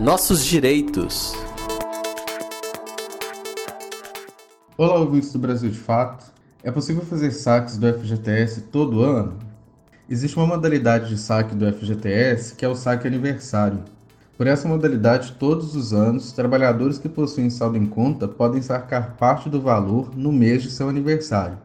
Nossos direitos. Olá, ouvintes do Brasil de Fato. É possível fazer saques do FGTS todo ano? Existe uma modalidade de saque do FGTS que é o saque aniversário. Por essa modalidade, todos os anos, trabalhadores que possuem saldo em conta podem sacar parte do valor no mês de seu aniversário.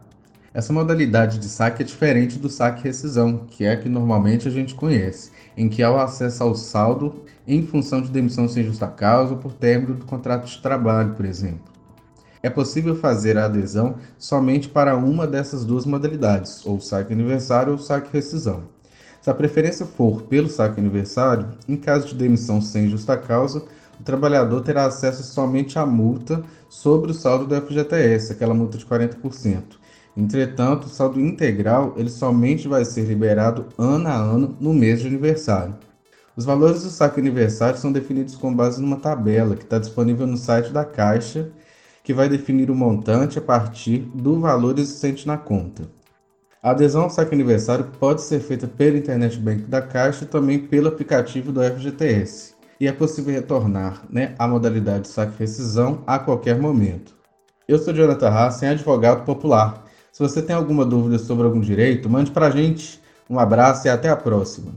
Essa modalidade de saque é diferente do saque rescisão, que é a que normalmente a gente conhece, em que há o acesso ao saldo em função de demissão sem justa causa ou por término do contrato de trabalho, por exemplo. É possível fazer a adesão somente para uma dessas duas modalidades, ou saque aniversário ou saque rescisão. Se a preferência for pelo saque aniversário, em caso de demissão sem justa causa, o trabalhador terá acesso somente à multa sobre o saldo do FGTS, aquela multa de 40%. Entretanto, o saldo integral ele somente vai ser liberado ano a ano no mês de aniversário. Os valores do saque aniversário são definidos com base numa tabela que está disponível no site da Caixa que vai definir o montante a partir do valor existente na conta. A adesão ao saque aniversário pode ser feita pelo Internet Bank da Caixa e também pelo aplicativo do FGTS. E é possível retornar né, à modalidade de saque rescisão a qualquer momento. Eu sou Jonathan Hassen, advogado popular. Se você tem alguma dúvida sobre algum direito, mande para a gente. Um abraço e até a próxima.